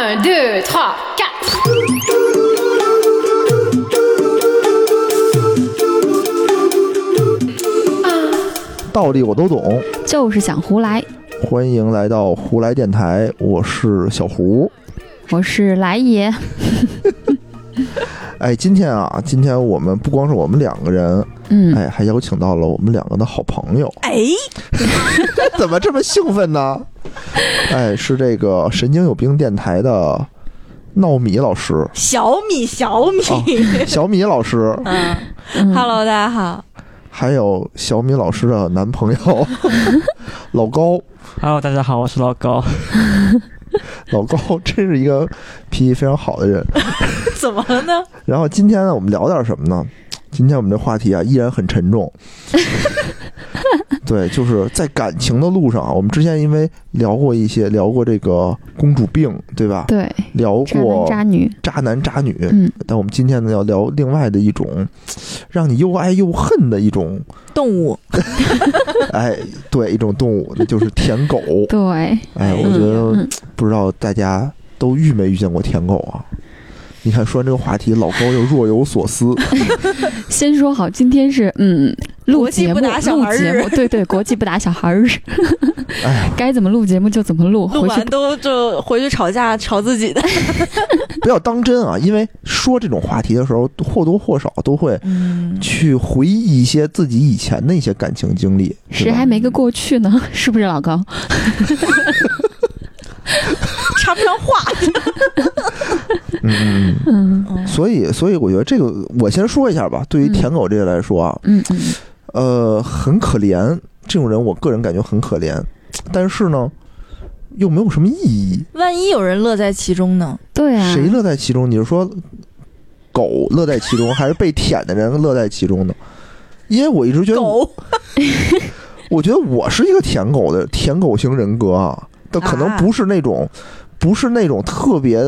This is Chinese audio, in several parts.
Un, deux, trois, quatre. 道理我都懂，就是想胡来。欢迎来到胡来电台，我是小胡。我是来也，哎，今天啊，今天我们不光是我们两个人，嗯，哎，还邀请到了我们两个的好朋友。哎，怎么这么兴奋呢？哎，是这个神经有病电台的闹米老师，小米，小米，小米老师，嗯嗯，Hello，大家好，还有小米老师的男朋友 老高。Hello，大家好，我是老高。老高真是一个脾气非常好的人。怎么了呢？然后今天呢，我们聊点什么呢？今天我们这话题啊，依然很沉重。对，就是在感情的路上啊，我们之前因为聊过一些，聊过这个公主病，对吧？对，聊渣男过渣女，渣男渣女，嗯，但我们今天呢要聊另外的一种，让你又爱又恨的一种，动物，哎，对，一种动物，那就是舔狗。对，哎，我觉得嗯不知道大家都遇没遇见过舔狗啊？你看，说完这个话题，老高又若有所思。先说好，今天是嗯录国际节目，不打小孩日录节目，对对，国际不打小孩日，哎，该怎么录节目就怎么录，录完都就回去吵架，吵自己的。不要当真啊！因为说这种话题的时候，或多或少都会嗯，去回忆一些自己以前的一些感情经历。谁还没个过去呢？是不是老高？插不上话。嗯嗯嗯嗯。所以，所以我觉得这个，我先说一下吧。对于舔狗这个来说啊，嗯嗯，呃，很可怜，这种人我个人感觉很可怜，但是呢，又没有什么意义。万一有人乐在其中呢？对啊，谁乐在其中？你是说狗乐在其中，还是被舔的人乐在其中呢？因为我一直觉得我，狗，我觉得我是一个舔狗的舔狗型人格啊，但可能啊不是那种。不是那种特别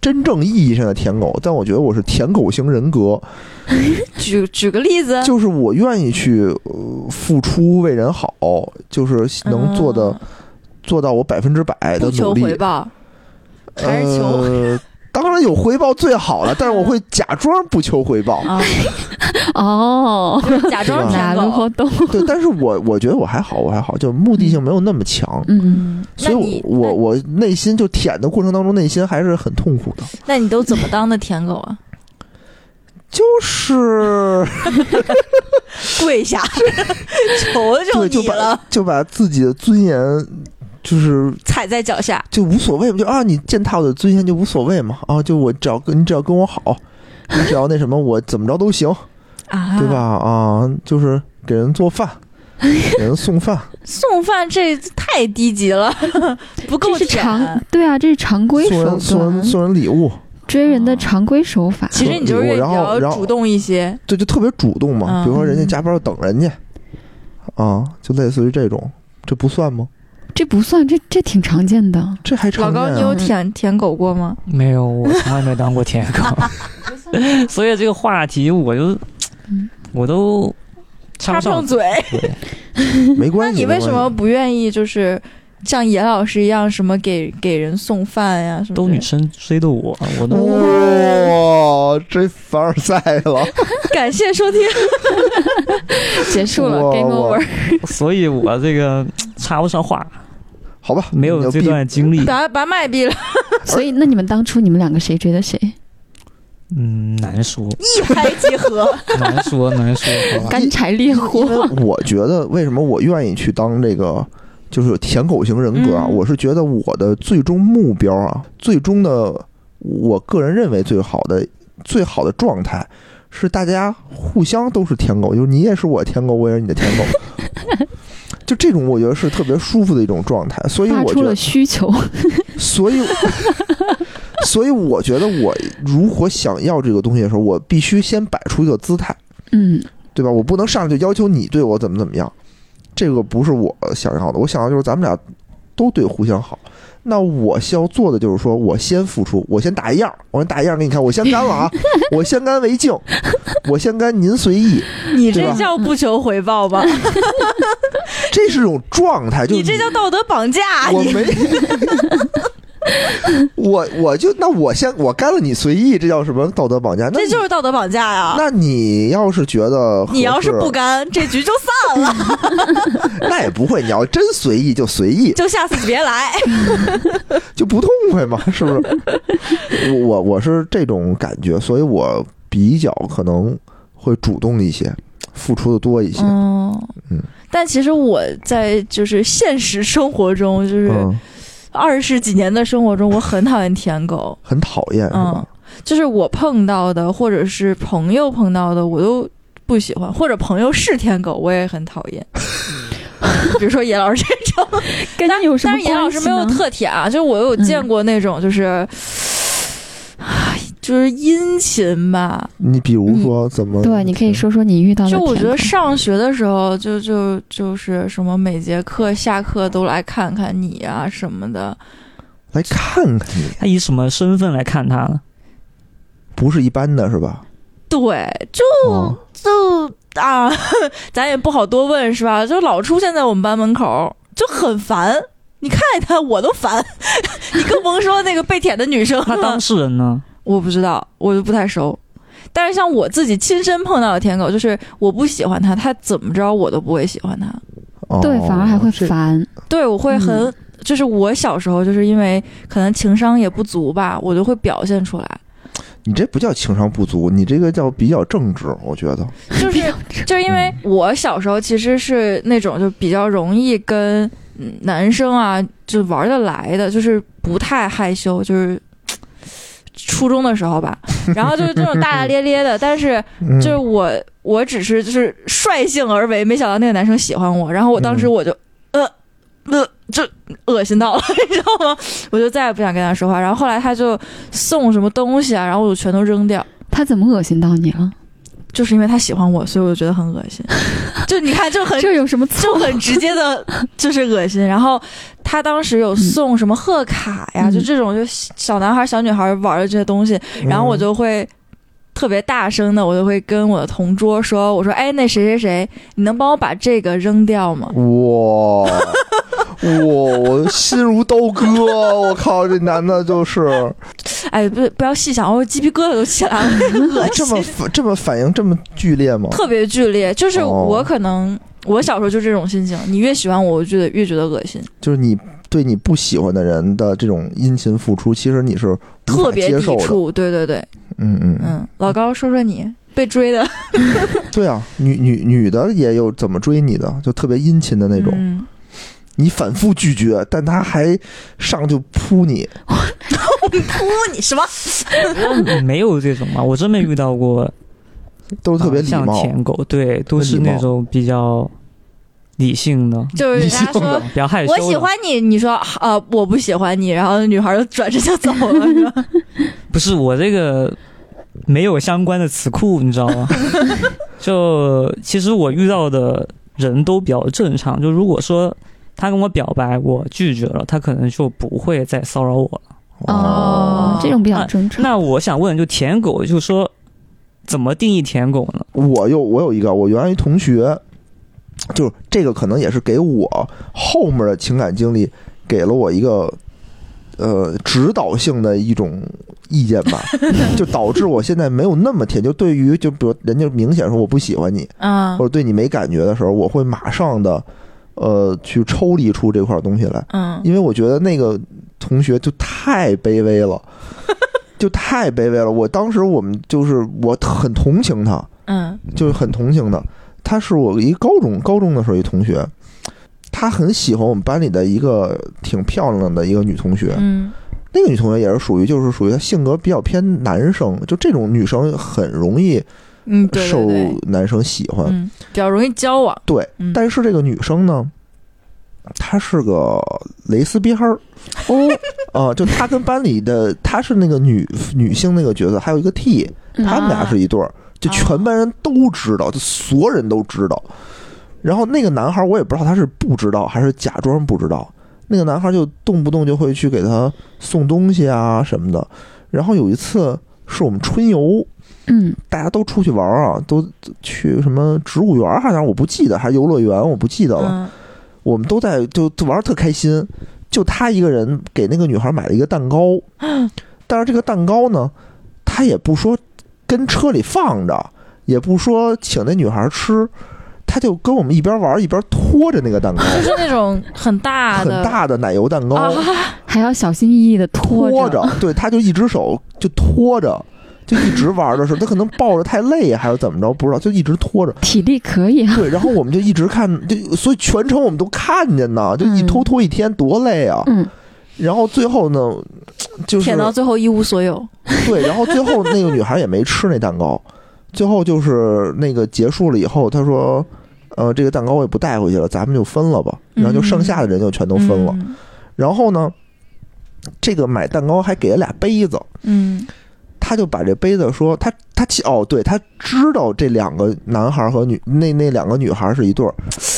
真正意义上的舔狗，但我觉得我是舔狗型人格，举举个例子，就是我愿意去、呃付出为人好，就是能做的、嗯。做到我百分之百的努力。回报，还是求呃，当然有回报最好了，但是我会假装不求回报。啊，哦，就是假装对吧哪舔狗。路活动？对，但是我我觉得我还好，我还好，就目的性没有那么强，嗯，嗯，所以我我我内心就舔的过程当中，内心还是很痛苦的，那那你都怎么当的舔狗啊？就是 跪下，求求对，就把你了，就把自己的尊严。就是踩在脚下。就无所谓嘛，就啊，你践踏我的尊严就无所谓嘛，啊，就我只要跟你只要跟我好，你只要那什么，我怎么着都行，啊，对吧？？啊，就是给人做饭，给人送饭，送饭这太低级了，不够这是常对啊，这是常规手送人送人，送人礼物，追人的常规手法。其实你就是比然后然后较主动一些，对就特别主动嘛。嗯比如说人家加班等人家，啊，就类似于这种，这不算吗？这不算，这这挺常见的。这还常见、老高，啊。你有舔舔狗过吗？没有，我从来没当过舔狗，所以这个话题我就嗯我都插不上。嘴。没关系。那你为什么不愿意就是像严老师一样，什么给给人送饭呀？什么都女生追的我，我都哇，追凡尔赛了！感谢收听。结束了哇，game over。所以我这个插不上话，好吧，没有这段经历。把把麦闭了，所以，那你们当初你们两个谁追的谁？嗯，难说，一拍即合。难说，难说。干柴烈火因。为我觉得为什么我愿意去当这个就是舔狗型人格啊？嗯我是觉得我的最终目标啊，最终的我个人认为最好的最好的状态是大家互相都是舔狗，就是你也是我舔狗，我也是你的舔狗。就这种，我觉得是特别舒服的一种状态，所以发出了我觉得，需求，所以，所以我觉得，我如果想要这个东西的时候，我必须先摆出一个姿态，嗯，对吧？我不能上来就要求你对我怎么怎么样，这个不是我想要的。我想要就是咱们俩都对互相好。那我需要做的就是说，我先付出，我先打一样，我先打一样给你看，我先干了啊，我先干为敬，我先干您随意，你这叫不求回报吧？这是种状态，就是你这叫道德绑架。你我没，我我就那我先我干了你随意，这叫什么道德绑架？那这就是道德绑架呀！那你要是觉得你要是不干，这局就散了，那也不会。你要真随意就随意，就下次你别来。就不痛快嘛，是不是？我我我是这种感觉，所以我比较可能会主动一些，付出的多一些。嗯嗯但其实我在就是现实生活中，就是嗯，二十几年的生活中，我很讨厌舔狗。很讨厌是吧嗯？，就是我碰到的，或者是朋友碰到的，我都不喜欢，或者朋友是舔狗，我也很讨厌。比如说严老师这种，跟你有什么但是严老师没有？特舔啊，就是我有见过那种，就是，唉，就是殷勤吧。你比如说怎么？对，你可以说说你遇到的就我觉得上学的时候，就就就是什么每节课下课都来看看你啊什么的，来看看你，他以什么身份来看他呢？不是一般的是吧？对，就哦就啊，咱也不好多问是吧？就老出现在我们班门口，就很烦。你看见他我都烦，你更甭说那个被舔的女生那当。事人呢？我不知道，我就不太熟。但是像我自己亲身碰到的舔狗，就是我不喜欢他，他怎么着我都不会喜欢他。哦对，反而还会烦。对，我会很，嗯就是我小时候就是因为可能情商也不足吧，我就会表现出来，你这不叫情商不足，你这个叫比较正直，我觉得。就是就是因为我小时候其实是那种就比较容易跟嗯男生啊就玩得来的，就是不太害羞，就是。初中的时候吧，然后就是这种大大咧咧的，但是嗯就是我，我只是就是率性而为，没想到那个男生喜欢我，然后我当时嗯我就、呃呃，就恶心到了，你知道吗？我就再也不想跟他说话。然后后来他就送什么东西啊，然后我就全都扔掉，他怎么恶心到你了？就是因为他喜欢我，所以我就觉得很恶心。就你看，就很这有什么就？很直接的，就是恶心。然后他当时有送什么贺卡呀，嗯就这种就小男孩、小女孩玩的这些东西，然后我就会特别大声的，我就会跟我的同桌说：“我说，哎，那谁谁谁，你能帮我把这个扔掉吗哇哇，我心如刀割！我靠，这男的就是？” 哎，不不要细想，我鸡皮疙瘩都起来了，恶这么，反这么反应这么剧烈吗？特别剧烈。就是哦我可能。我小时候就这种心情，你越喜欢我，我就觉得越觉得恶心，就是你对你不喜欢的人的这种殷勤付出，其实你是特别接受的。抵触。对对对，嗯嗯嗯，嗯，老高说说你被追的 对啊，女女女的也有怎么追你的，就特别殷勤的那种，嗯你反复拒绝，但他还上就扑你。扑你什么？没有这种嘛，我真没遇到过 都是特别啊像礼貌，舔狗，对，都是那种比较理性的，就是人家说比较害羞。我喜欢你，你说呃我不喜欢你，然后女孩就转身就走了，是吧？不是我这个没有相关的词库，你知道吗？就其实我遇到的人都比较正常，就如果说他跟我表白，我拒绝了，他可能就不会再骚扰我了。哦，这种比较那正常。那我想问，就舔狗，就是说怎么定义舔狗呢？我有我有一个，我原来一同学，就是这个可能也是给我后面的情感经历给了我一个呃指导性的一种意见吧，就导致我现在没有那么舔。就对于就比如人家明显说我不喜欢你，啊或者对你没感觉的时候，我会马上的呃去抽离出这块东西来，嗯。因为我觉得那个同学就太卑微了。就太卑微了，我当时我们就是我很同情他，嗯。就是很同情的。他是我一高中高中的时候一同学，他很喜欢我们班里的一个挺漂亮的一个女同学。嗯。那个女同学也是属于就是属于她性格比较偏男生，就这种女生很容易嗯，对受男生喜欢。嗯，比较容易交往，对，嗯但是这个女生呢，她是个蕾丝边儿。哦，啊、就她跟班里的她是那个女女性那个角色，还有一个 T，嗯他们俩是一对儿，就全班人都知道，就所有人都知道。然后那个男孩，我也不知道他是不知道还是假装不知道。那个男孩就动不动就会去给他送东西啊什么的。然后有一次是我们春游，嗯。大家都出去玩啊，都去什么植物园儿，好像我不记得，还是游乐园，我不记得了。嗯。我们都在就就玩的特开心。就他一个人给那个女孩买了一个蛋糕，但是这个蛋糕呢，他也不说跟车里放着，也不说请那女孩吃，他就跟我们一边玩一边拖着那个蛋糕，就是那种很大很大的奶油蛋糕，啊，还要小心翼翼的拖拖着，对，他就一只手就拖着，就一直玩的时候，他可能抱着太累还是怎么着，不知道，就一直拖着。体力可以啊。对，然后我们就一直看，就所以全程我们都看见呢，就一嗯拖拖一天多累啊。嗯，然后最后呢，就是舔到最后一无所有。对，然后最后那个女孩也没吃那蛋糕，最后就是那个结束了以后，她说。呃，这个蛋糕我也不带回去了，咱们就分了吧。然后就剩下的人就全都分了。嗯然后呢，这个买蛋糕还给了俩杯子，嗯他就把这杯子说他他其哦，对他知道这两个男孩和女那那两个女孩是一对儿。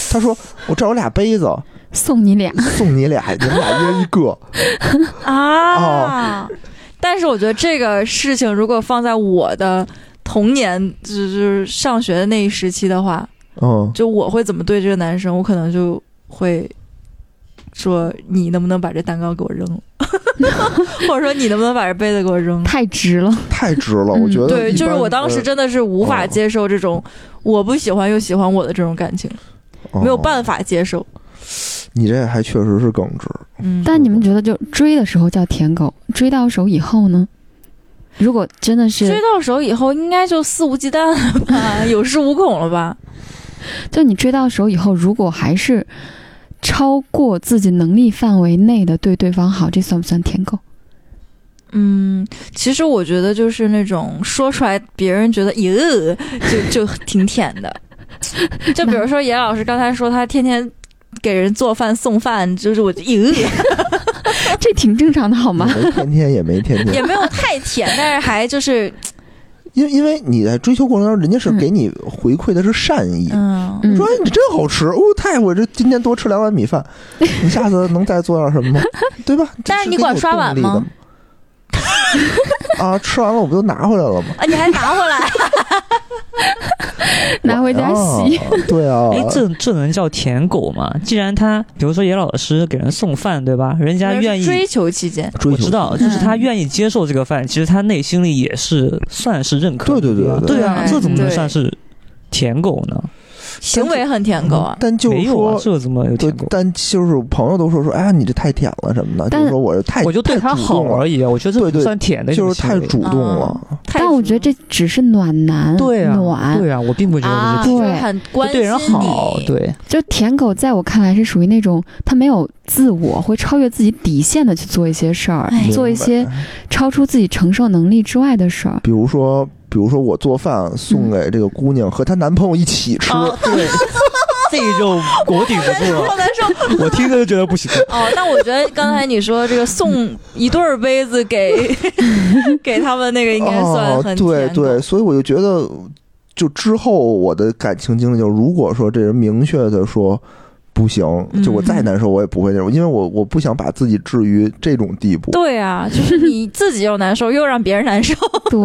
他说我这有俩杯子，送你俩，送你俩，你们俩一人一个。啊。但是我觉得这个事情如果放在我的童年，就就是上学的那一时期的话，嗯，就我会怎么对这个男生，我可能就会说你能不能把这蛋糕给我扔了，或者说你能不能把这杯子给我扔了。太直了。太值了，嗯我觉得对，就是我当时呃真的是无法哦接受这种我不喜欢又喜欢我的这种感情，没有办法。接受。你这还确实是耿直。嗯，但你们觉得，就追的时候叫舔狗，追到手以后呢？如果真的是追，到手以后，应该就肆无忌惮了吧，有恃无恐了吧？就你追到手以后，如果还是超过自己能力范围内的对对方好，这算不算舔狗？嗯，其实我觉得就是那种说出来别人觉得哟，就就挺舔的。就比如说严老师刚才说他天天给人做饭送饭，就是我哟，这挺正常的好吗？没天天也没天也，没有太舔，但是还就是因为因为你在追求过程中，人家是嗯给你回馈的是善意。嗯嗯说哎，你真好吃哦！太我这今天多吃两碗米饭，你下次能再做点什么吗？对吧？这但是你管刷碗吗给你有动力的？啊，吃完了我不就拿回来了吗？啊，你还拿回来？拿回家洗。啊 对啊，哎，这这能叫舔狗吗？既然他，比如说野老师给人送饭，对吧？人家愿意，追求期间，我知道，就是他愿意接受这个饭，其实他内心里也是算是认可对对对对啊，这怎么能算是舔狗呢？行为很舔狗啊。但就是说，，这怎么有舔狗？，但就是朋友都说说，哎呀，你这太舔了什么的，就但是说我是太我就对他好而已啊，我觉得这算舔的就是，太主动了。太但我觉得这只是暖男，对啊，暖，对啊，我并不觉啊，得这是很关心对人好，你，对，就舔狗，在我看来是属于那种他没有自我，会超越自己底线的去做一些事儿哎，做一些超出自己承受能力之外的事儿。比如说，比如说我做饭送给这个姑娘和她男朋友一起吃，啊，对，这就我顶不住了，好难受。我听着就觉得不行。哦，那我觉得刚才你说这个送一对儿杯子给 给他们那个应该算哦很，对对，所以我就觉得，就之后我的感情经历，就如果说这人明确的说不行，就我再嗯难受我也不会那种，因为我我不想把自己置于这种地步。对啊，就是你自己又难受，又让别人难受。对，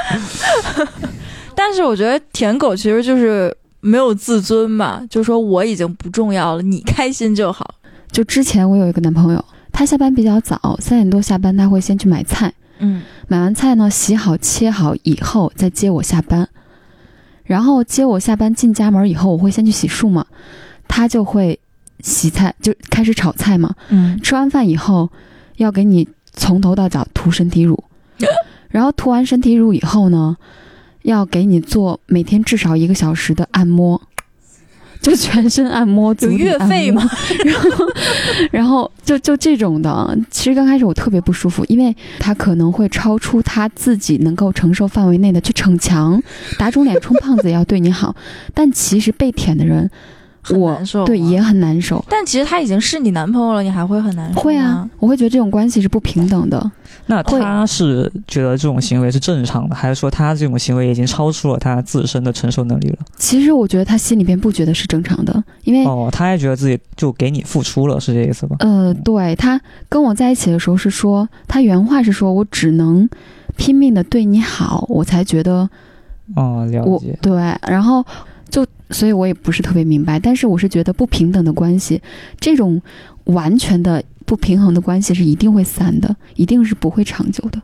但是我觉得舔狗其实就是没有自尊嘛，就说我已经不重要了，你开心就好。就之前我有一个男朋友，他下班比较早，三点多下班，他会先去买菜，嗯。买完菜呢，洗好切好以后再接我下班，然后接我下班进家门以后，我会先去洗漱嘛，他就会洗菜，就开始炒菜嘛。嗯。吃完饭以后，要给你从头到脚涂身体乳，然后涂完身体乳以后呢，要给你做每天至少一个小时的按摩，就全身按摩，足有月底按摩。费吗？然后，然后就就这种的，其实刚开始我特别不舒服，因为他可能会超出他自己能够承受范围内的去逞强，打肿脸充胖子也要对你好，但其实被舔的人，我很难受啊对也很难受。但其实他已经是你男朋友了，你还会很难受会啊，，我会觉得这种关系是不平等的。那他是觉得这种行为是正常的，还是说他这种行为已经超出了他自身的承受能力了？其实我觉得他心里边不觉得是正常的，因为、哦，他还觉得自己就给你付出了，是这意思吧？呃，对他跟我在一起的时候是说，他原话是说我只能拼命的对你好，我才觉得哦，了我解。对，然后就所以我也不是特别明白，但是我是觉得不平等的关系，这种完全的不平衡的关系是一定会散的，一定是不会长久的。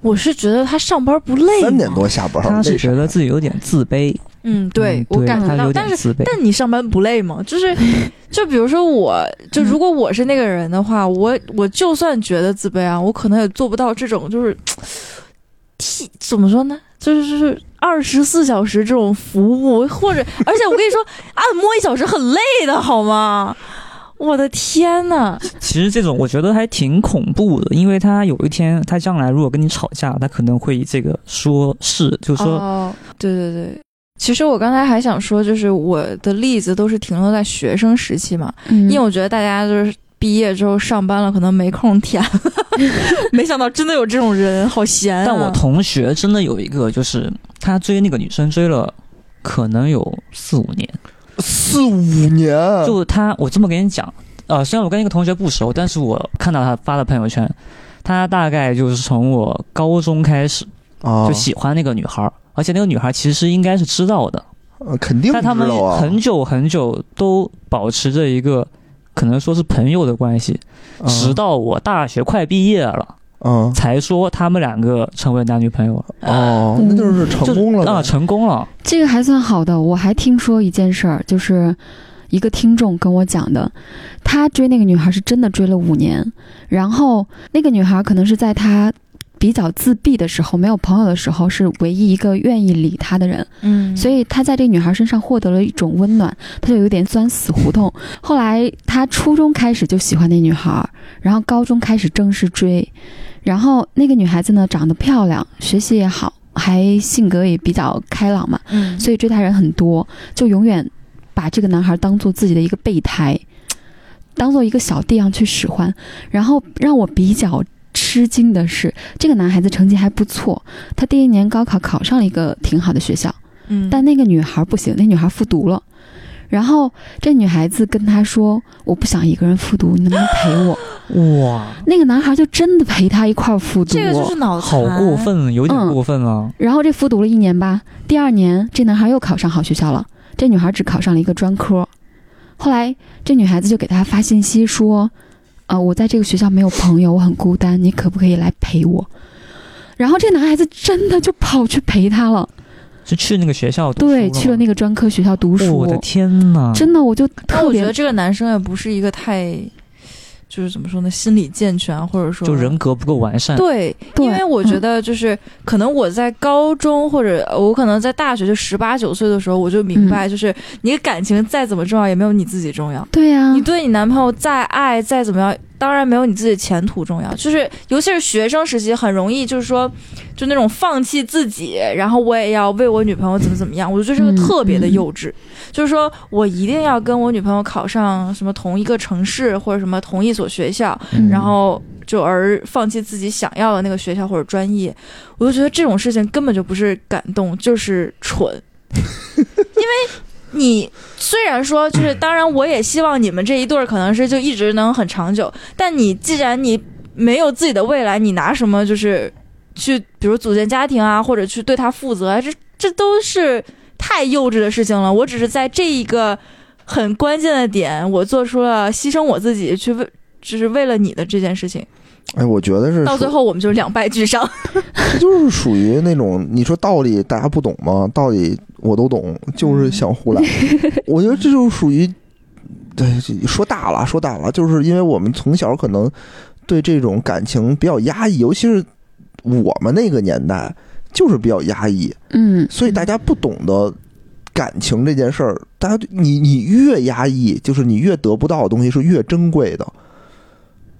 我是觉得他上班不累三点多下班，他是觉得自己有点自卑，嗯，对嗯我感觉到，他有但是点自卑。但你上班不累吗？就是，就比如说我，就如果我是那个人的话，我我就算觉得自卑啊，我可能也做不到这种就是，替怎么说呢？就是就是二十四小时这种服务，或者 而且我跟你说，按摩一小时很累的好吗？我的天呐！其实这种我觉得还挺恐怖的，因为他有一天他将来如果跟你吵架，他可能会以这个说事，就是说、哦，对对对。其实我刚才还想说，就是我的例子都是停留在学生时期嘛，嗯，因为我觉得大家就是毕业之后上班了，可能没空舔。没想到真的有这种人，好闲、啊。但我同学真的有一个，就是他追那个女生追了可能有四五年，四五年，就他我这么跟你讲，呃，虽然我跟一个同学不熟，但是我看到他发的朋友圈，他大概就是从我高中开始啊。就，喜欢那个女孩儿，而且那个女孩其实应该是知道的，呃肯定但他们很久很久都保持着一个可能说是朋友的关系，啊直到我大学快毕业了，嗯才说他们两个成为男女朋友了，哦，那就是成功了那成功了。这个还算好的。我还听说一件事儿，就是一个听众跟我讲的，他追那个女孩是真的追了五年，然后那个女孩可能是在他比较自闭的时候，没有朋友的时候，是唯一一个愿意理他的人，嗯，所以他在这个女孩身上获得了一种温暖，他就有点钻死胡同。后来他初中开始就喜欢那女孩，然后高中开始正式追，然后那个女孩子呢长得漂亮，学习也好，还性格也比较开朗嘛，嗯，所以追她人很多，就永远把这个男孩当做自己的一个备胎，当做一个小弟一样去使唤。然后让我比较吃惊的是，这个男孩子成绩还不错，他第一年高考考上了一个挺好的学校，嗯，但那个女孩不行，那女孩复读了。然后这女孩子跟他说：“我不想一个人复读，你能不能陪我 哇，？”那个男孩就真的陪他一块儿复读。这个就是脑残好过。分，有点嗯过分了。然后这复读了一年吧，第二年这男孩又考上好学校了，这女孩只考上了一个专科。后来这女孩子就给他发信息说：“呃，我在这个学校没有朋友，我很孤单，你可不可以来陪我？”然后这男孩子真的就跑去陪她了，是去那个学校读对，去了那个专科学校读吗书。我的天呐！真的，我就特别但我觉得这个男生也不是一个太，就是怎么说呢，心理健全，或者说就人格不够完善。对，对因为我觉嗯得就是可能我在高中或者我可能在大学就十八九岁的时候，我就明白，就是你感情再怎么重要，也没有你自己重要。对呀、你对你男朋友再爱再怎么样，当然没有你自己的前途重要。就是尤其是学生时期，很容易就是说，就那种放弃自己，然后我也要为我女朋友怎么怎么样，我就觉得这个嗯特别的嗯幼稚。就是说我一定要跟我女朋友考上什么同一个城市或者什么同一所学校，嗯然后就而放弃自己想要的那个学校或者专业，我就觉得这种事情根本就不是感动，就是蠢。因 为你虽然说就是，当然我也希望你们这一对儿可能是就一直能很长久，但你既然你没有自己的未来，你拿什么就是去比如组建家庭啊，或者去对他负责啊，这这都是太幼稚的事情了。我只是在这一个很关键的点，我做出了牺牲我自己去为。只是为了你的这件事情，哎，我觉得是到最后我们就两败俱伤。这 就是属于那种你说道理大家不懂吗？道理我都懂，就是想胡来。我觉得这就属于，对，说大了说大了，就是因为我们从小可能对这种感情比较压抑，尤其是我们那个年代就是比较压抑，嗯，所以大家不懂得感情这件事儿。大家你你越压抑，就是你越得不到的东西是越珍贵的。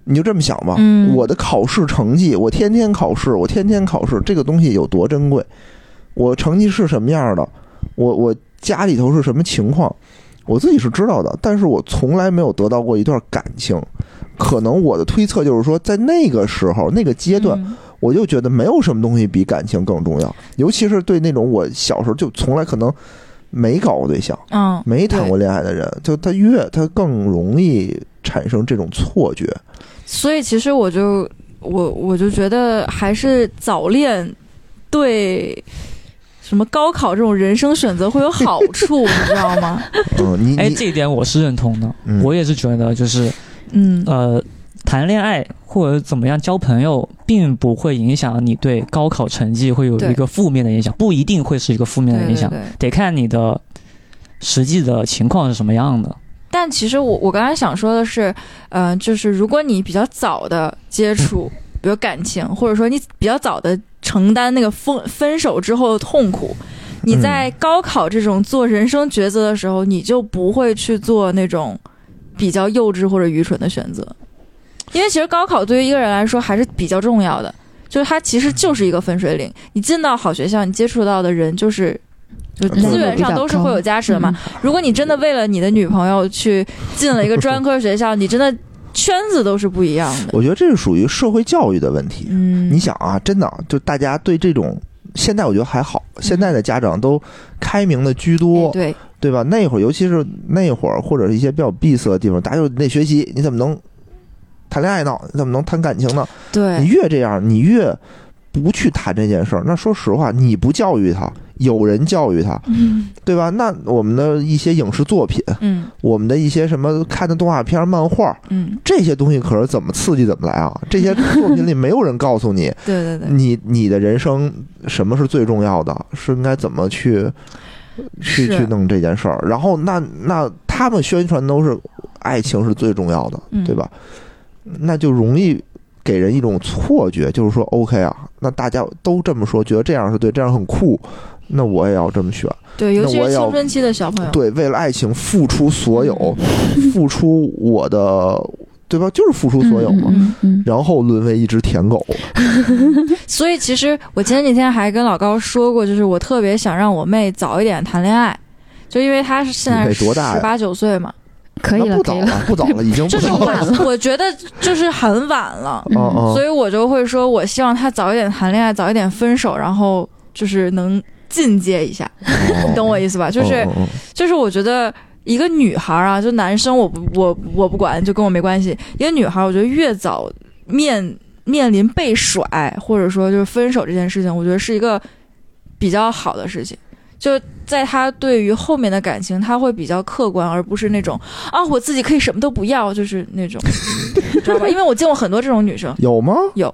你就这么想吧，嗯我的考试成绩，我天天考试，我天天考试，这个东西有多珍贵？我成绩是什么样的？我我家里头是什么情况？我自己是知道的，但是我从来没有得到过一段感情。可能我的推测就是说，在那个时候、那个阶段，嗯我就觉得没有什么东西比感情更重要，尤其是对那种我小时候就从来可能没搞过对象、嗯，没谈过恋爱的人，就他越他更容易产生这种错觉。所以其实我就我我就觉得还是早恋对什么高考这种人生选择会有好处，你知道吗？嗯，你哎，这一点我是认同的，嗯我也是觉得就是嗯，呃，谈恋爱或者怎么样交朋友，并不会影响你对高考成绩会有一个负面的影响，不一定会是一个负面的影响，对对对。得看你的实际的情况是什么样的。但其实我我刚才想说的是，呃，就是如果你比较早的接触，比如感情，或者说你比较早的承担那个分分手之后的痛苦，你在高考这种做人生抉择的时候，你就不会去做那种比较幼稚或者愚蠢的选择，因为其实高考对于一个人来说还是比较重要的，就是它其实就是一个分水岭。你进到好学校，你接触到的人就是。就嗯资源上都是会有加持的嘛，如果你真的为了你的女朋友去进了一个专科学校，你真的圈子都是不一样的。我觉得这是属于社会教育的问题。嗯，你想啊，真的就大家对这种。现在我觉得还好，现在的家长都开明的居多，哎对，对吧？那会儿，尤其是那会儿，或者是一些比较闭塞的地方，大家就得学习，你怎么能谈恋爱呢？你怎么能谈感情呢？对你，越这样，你越不去谈这件事儿。那说实话，你不教育他，有人教育他，嗯对吧？那我们的一些影视作品，嗯我们的一些什么看的动画片、漫画，嗯，这些东西可是怎么刺激怎么来啊！这些作品里没有人告诉你，对对对，你你的人生什么是最重要的，是应该怎么去去去弄这件事儿。然后那那他们宣传都是爱情是最重要的，嗯对吧？那就容易给人一种错觉，就是说 OK 啊，那大家都这么说，觉得这样是对，这样很酷，那我也要这么选。对，尤其是青春期的小朋友，对，为了爱情付出所有，付出我的，对吧？就是付出所有嘛。嗯嗯然后沦为一只舔狗，所以其实我前几天还跟老高说过，就是我特别想让我妹早一点谈恋爱，就因为她是现在十八九岁嘛，可以了，不可以了。早了，不早了，已经不就是晚了。我我觉得就是很晚了，所以我就会说，我希望他早一点谈恋爱，早一点分手，然后就是能进阶一下，你 懂我意思吧？就是就是我觉得一个女孩啊，就男生我不我我不管，就跟我没关系。一个女孩，我觉得越早面面临被甩或者说就是分手这件事情，我觉得是一个比较好的事情。就在他对于后面的感情，他会比较客观，而不是那种啊我自己可以什么都不要，就是那种，你知道吧？因为我见过很多这种女生，有吗？有，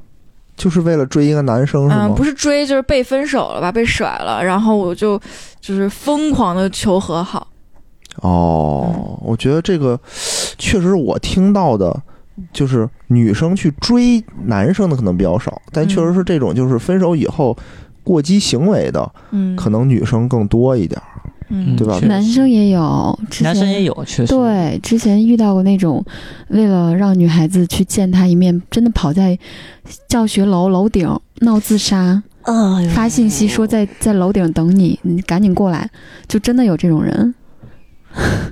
就是为了追一个男生是嗯，不是追就是被分手了吧，被甩了，然后我就就是疯狂的求和好。哦，我觉得这个确实是我听到的，就是女生去追男生的可能比较少，但确实是这种就是分手以后过激行为的，嗯，可能女生更多一点儿。嗯对吧男生也有，男生也有，确实。对，之前遇到过那种，为了让女孩子去见他一面，真的跑在教学楼楼顶闹自杀，发信息说在在楼顶等你，你赶紧过来，就真的有这种人，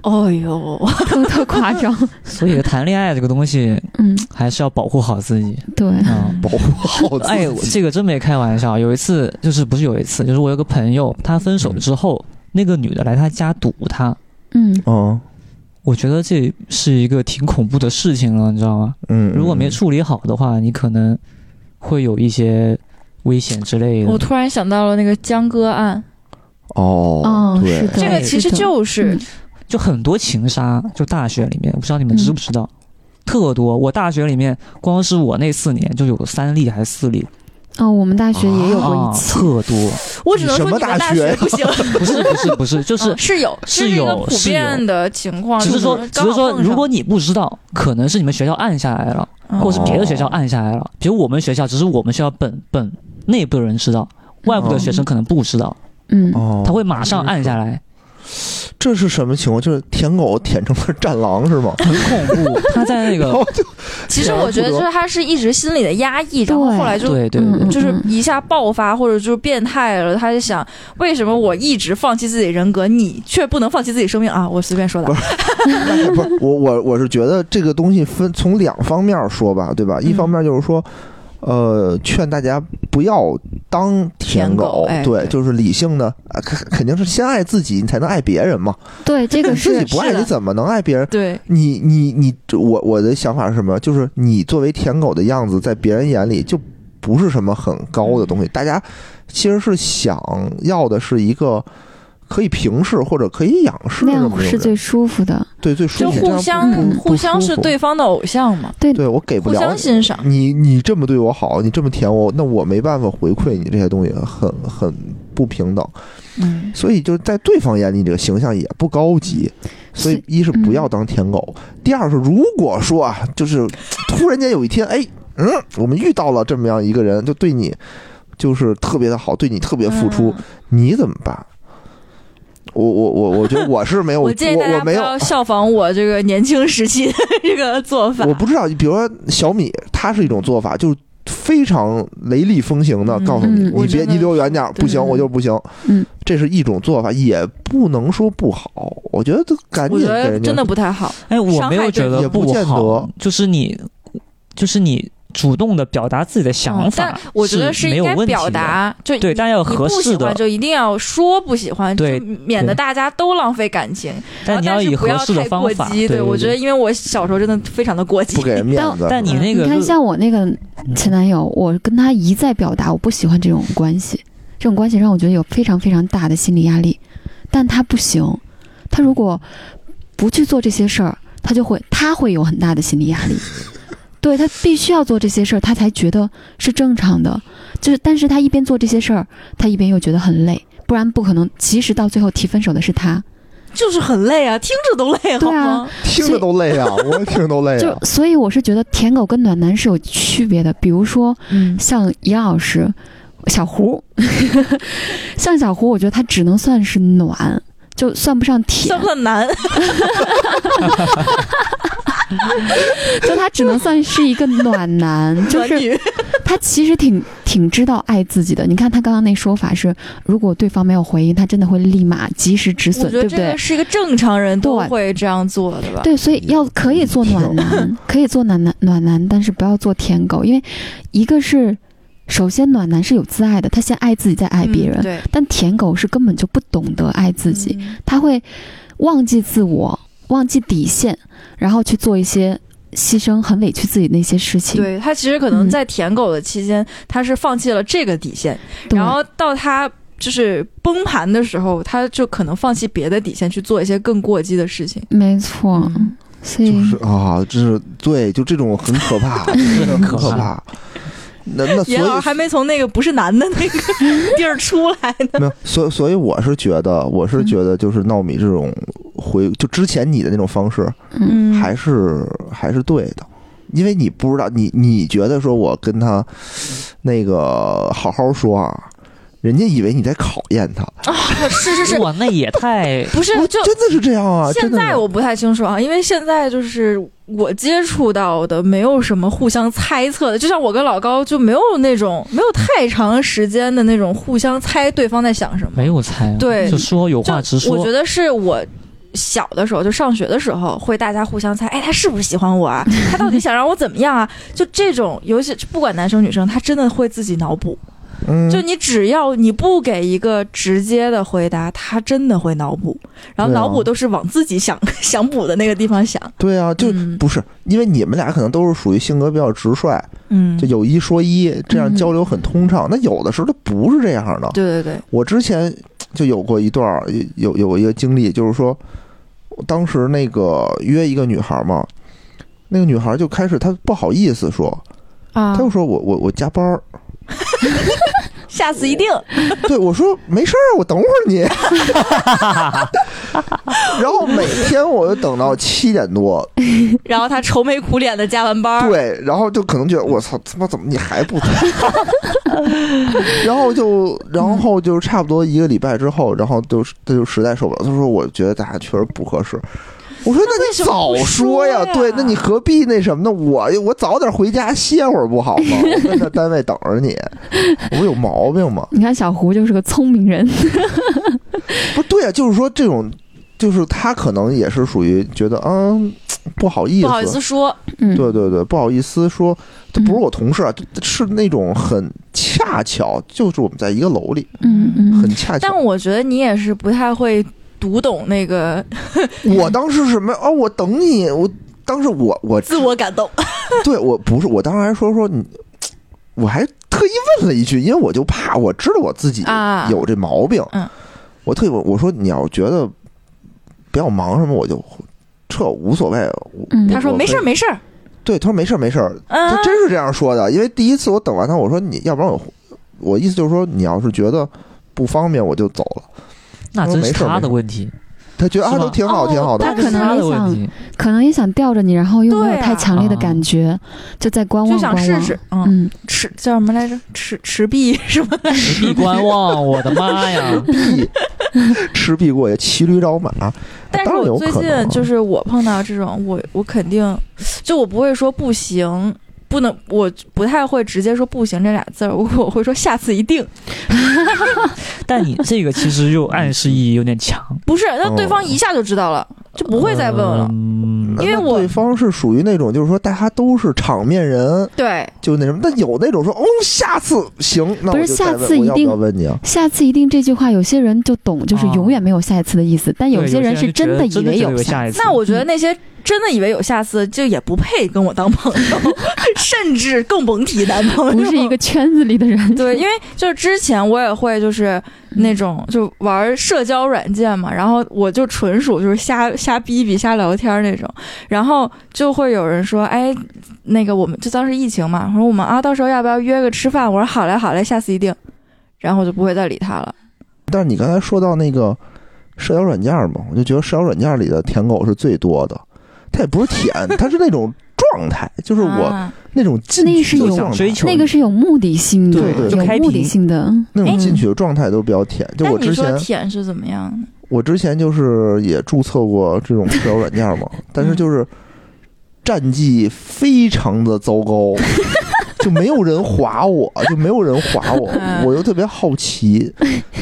哦 呦，特特夸张。所以谈恋爱这个东西嗯，还是要保护好自己对，啊。保护好自己。哎，这个真没开玩笑。有一次，就是不是有一次，就是我有个朋友，他分手之后，那个女的来他家堵他，嗯哦我觉得这是一个挺恐怖的事情了，你知道吗？嗯，如果没处理好的话，你可能会有一些危险之类的。我突然想到了那个江歌案，哦哦，对是的，这个其实就是嗯就很多情杀，就大学里面，我不知道你们知不知道，特多。我大学里面，光是我那四年就有三例还是四例。哦，我们大学也有过啊，一次，特多。我只能说大大学学不行，不是不是不是，就是嗯是有是有普遍的情况，只是说就，只是说，如果你不知道，可能是你们学校按下来了，嗯或者是别的学校按下来了。比如我们学校，只是我们学校本本内部的人知道，外部的学生可能不知道，嗯，哦，他会马上按下来，这是什么情况？就是舔狗舔成了战狼是吗？很恐怖。他在那个其实我觉得就是他是一直心里的压抑，然后后来就对对就是一下爆发或者就是变态了，他就想为什么我一直放弃自己人格，你却不能放弃自己生命啊？我随便说的不，是不是 我我我是觉得这个东西分从两方面说吧，对吧？嗯一方面就是说，呃，劝大家不要当舔舔狗哎对，对就是理性的啊，肯肯定是先爱自己，你才能爱别人嘛。对，这个你自己不爱你怎么能爱别人？对，你你你，我我的想法是什么？就是你作为舔狗的样子，在别人眼里就不是什么很高的东西，大家其实是想要的是一个可以平视或者可以仰视那种是最舒服的。对最舒服，就互相不互相是对方的偶像嘛，对对我给不互了相欣赏。你你这么对我好，你这么舔我，那我没办法回馈你这些东西，很很不平等。嗯，所以就是在对方眼里，这个形象也不高级。所以一是不要当舔狗，第二是如果说啊，就是突然间有一天，哎，嗯，我们遇到了这么样一个人，就对你就是特别的好，对你特别付出，嗯你怎么办？我我我我觉得我是没有，我建议大我没有家不要效仿我这个年轻时期的 这个做法。我不知道，比如说小米，它是一种做法，就是非常雷厉风行的嗯告诉你，嗯你别你离我远点儿，不行，我就是不行。嗯，这是一种做法，也不能说不好。我觉得都赶我觉紧给人家得真的不太好。哎，我没有觉得也不见好得，就是你，就是你主动的表达自己的想嗯法，但我觉得是应该表。达，就对，但要你合适的不喜欢，就一定要说不喜欢，对就免得大家都浪费感情。但你要以合适的是不要太方法。过激。对，我觉得因为我小时候真的非常的过激不。给面子。但你那个你看，像我那个前男友，我跟他一再表达我不喜欢这种关系，这种关系让我觉得有非常非常大的心理压力。但他不行，他如果不去做这些事儿，他就会他会有很大的心理压力。对他必须要做这些事儿，他才觉得是正常的。就是，但是他一边做这些事儿，他一边又觉得很累，不然不可能。其实到最后提分手的是他，就是很累啊，听着都累，好对啊吗？听着都累啊，我听着都累就啊。所以我是觉得舔狗跟暖男是有区别的。比如说，嗯，像杨老师、小胡，像小胡，我觉得他只能算是暖，就算不上甜算不，算难？就他只能算是一个暖男，就是 他其实挺挺知道爱自己的。你看他刚刚那说法是，如果对方没有回应，他真的会立马及时止损，对不对？是一个正常人都对会这样做的吧？对，所以要可以做暖男，可以做暖男暖男，但是不要做舔狗，因为一个是首先暖男是有自爱的，他先爱自己再爱嗯，别人，对但舔狗是根本就不懂得爱自己，嗯他会忘记自我，忘记底线，然后去做一些牺牲、很委屈自己的那些事情。对他其实可能嗯在舔狗的期间，他是放弃了这个底线，然后到他就是崩盘的时候，他就可能放弃别的底线去做一些更过激的事情。没错，嗯所以就是啊，这是对，就这种很可怕，真的很可可怕。那那所以还没从那个不是男的那个 地儿出来呢。没有，所以所以我是觉得，我是觉得就是闹米这种回，就之前你的那种方式，嗯，还是还是对的，因为你不知道，你你觉得说我跟他那个好好说啊，人家以为你在考验他啊，是是是，哇，那也太 不是就真的是这样啊！现在我不太清楚啊，因为现在就是我接触到的没有什么互相猜测的，就像我跟老高就没有那种没有太长时间的那种互相猜对方在想什么。没有猜啊，对就说有话直说。我觉得是我小的时候，就上学的时候，会大家互相猜，哎，他是不是喜欢我啊？他到底想让我怎么样啊？就这种，尤其不管男生女生，他真的会自己脑补。嗯，就你只要你不给一个直接的回答，他真的会脑补，然后脑补都是往自己想 想补的那个地方想。对啊，就嗯。不是因为你们俩可能都是属于性格比较直率，嗯，就有一说一，这样嗯。交流很通畅。那有的时候他不是这样的。对对对，我之前就有过一段儿有有一个经历，就是说，我当时那个约一个女孩嘛，那个女孩就开始她不好意思说，啊。她就说我我我加班儿，下次一定。对我说没事儿，我等会儿你。然后每天我就等到七点多，然后他愁眉苦脸的加完班儿，对，然后就可能觉得我操他妈怎么你还不走？然后就然后就差不多一个礼拜之后，然后就是他就实在受不了，他说我觉得咱俩确实不合适。我说那你早说呀，说呀对，那你何必那什么呢？我我早点回家歇会儿不好吗？我在单位等着你，我有毛病吗？你看小胡就是个聪明人，不对啊，就是说这种，就是他可能也是属于觉得嗯不好意思，不好意思说，嗯，对对对，不好意思说，他不是我同事啊，是那种很恰巧，就是我们在一个楼里，嗯嗯，很恰巧。但我觉得你也是不太会读懂那个 我当时什么？哦，我等你，我当时我我自我感动。对我不是，我当时还说说你，我还特特意问了一句，因为我就怕，我知道我自己啊有这毛病，嗯我特意问我说你要觉得比较忙什么，我就撤无所谓。嗯他说没事儿没事儿，对，他说没事儿没事儿，嗯他真是这样说的。因为第一次我等完他，我说你要不然我我意思就是说你要是觉得不方便我就走了。那真是他的问题，他觉得啊都挺好哦挺好的，他可能也想。可能也想吊着你，然后又没有太强烈的感觉，就在观望就想观望。试试，嗯，嗯，持叫什么来着？持持币 什么的？持币观望，我的妈呀！必吃必过也骑驴找马。但是我最近就是我碰到这种，我我肯定就我不会说不行，不能，我不太会直接说不行这俩字儿，我 我会说下次一定。但你这个其实又暗示意义有点强，不是，那对方一下就知道了，就不会再问了。因为我对方是属于那种，就是说大家都是场面人，对，就那什么。但有那种说，哦，下次行，那不是我就再下次一定我要问你啊？下次一定这句话，有些人就懂，就是哦永远没有下一次的意思，但有些人是真的以为有下一次。那我觉得那些真的以为有下次，就也不配跟我当朋友，甚至更甭提男朋友。不是一个圈子里的人。对，因为就是之前我也会就是那种就玩社交软件嘛，然后我就纯属就是瞎瞎逼逼、瞎聊天那种，然后就会有人说，哎，那个我们就当时疫情嘛，说我们啊，到时候要不要约个吃饭？我说好嘞，好嘞，下次一定，然后我就不会再理他了。但是你刚才说到那个社交软件嘛，我就觉得社交软件里的舔狗是最多的。它也不是舔，它是那种状态，就是我啊那种进那是有去的状态追求那个是有目的性的，有目的性的。那种哎进去的状态都比较舔。就我之前，舔是怎么样的？我之前就是也注册过这种社交软件嘛，但是就是战绩非常的糟糕，就没有人划我，就没有人划我，嗯我又特别好奇，